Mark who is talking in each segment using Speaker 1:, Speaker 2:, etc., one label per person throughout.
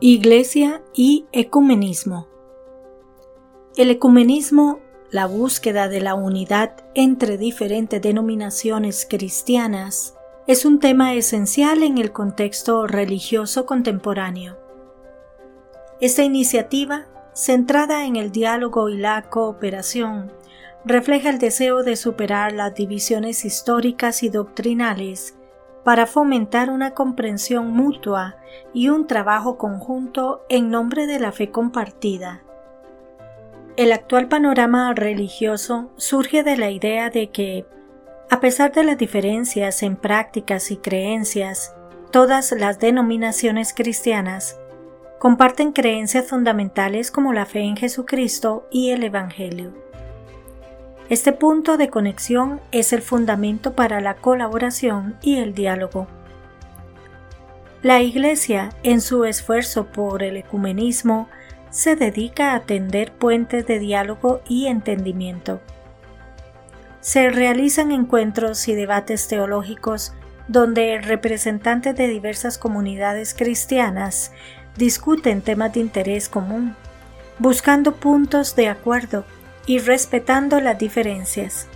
Speaker 1: Iglesia y ecumenismo. El ecumenismo, la búsqueda de la unidad entre diferentes denominaciones cristianas, es un tema esencial en el contexto religioso contemporáneo. Esta iniciativa, centrada en el diálogo y la cooperación, refleja el deseo de superar las divisiones históricas y doctrinales para fomentar una comprensión mutua y un trabajo conjunto en nombre de la fe compartida. El actual panorama religioso surge de la idea de que, a pesar de las diferencias en prácticas y creencias, todas las denominaciones cristianas comparten creencias fundamentales como la fe en Jesucristo y el Evangelio. Este punto de conexión es el fundamento para la colaboración y el diálogo. La Iglesia, en su esfuerzo por el ecumenismo, se dedica a tender puentes de diálogo y entendimiento. Se realizan encuentros y debates teológicos donde representantes de diversas comunidades cristianas discuten temas de interés común, buscando puntos de acuerdo y respetando las diferencias.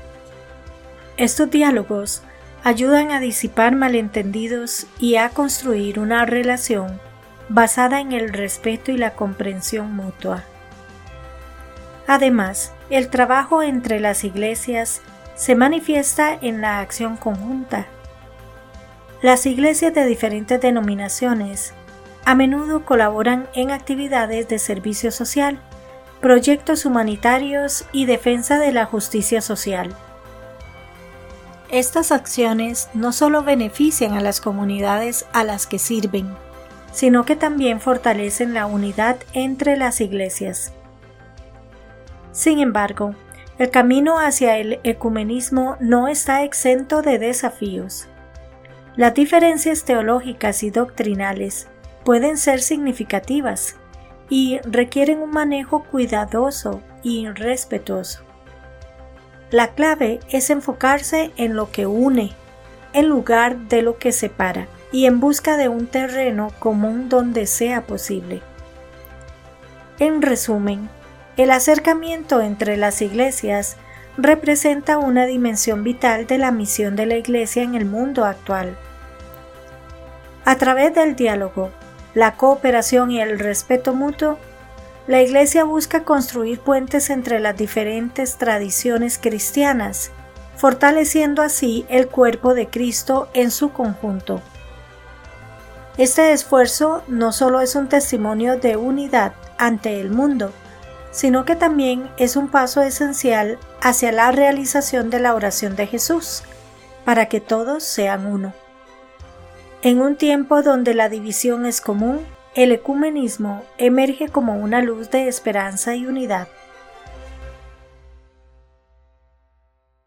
Speaker 1: Estos diálogos ayudan a disipar malentendidos y a construir una relación basada en el respeto y la comprensión mutua. Además, el trabajo entre las iglesias se manifiesta en la acción conjunta. Las iglesias de diferentes denominaciones a menudo colaboran en actividades de servicio social proyectos humanitarios y defensa de la justicia social. Estas acciones no solo benefician a las comunidades a las que sirven, sino que también fortalecen la unidad entre las iglesias. Sin embargo, el camino hacia el ecumenismo no está exento de desafíos. Las diferencias teológicas y doctrinales pueden ser significativas, y requieren un manejo cuidadoso y respetuoso. La clave es enfocarse en lo que une, en lugar de lo que separa, y en busca de un terreno común donde sea posible. En resumen, el acercamiento entre las iglesias representa una dimensión vital de la misión de la Iglesia en el mundo actual. A través del diálogo, la cooperación y el respeto mutuo, la Iglesia busca construir puentes entre las diferentes tradiciones cristianas, fortaleciendo así el cuerpo de Cristo en su conjunto. Este esfuerzo no solo es un testimonio de unidad ante el mundo, sino que también es un paso esencial hacia la realización de la oración de Jesús, para que todos sean uno. En un tiempo donde la división es común, el ecumenismo emerge como una luz de esperanza y unidad.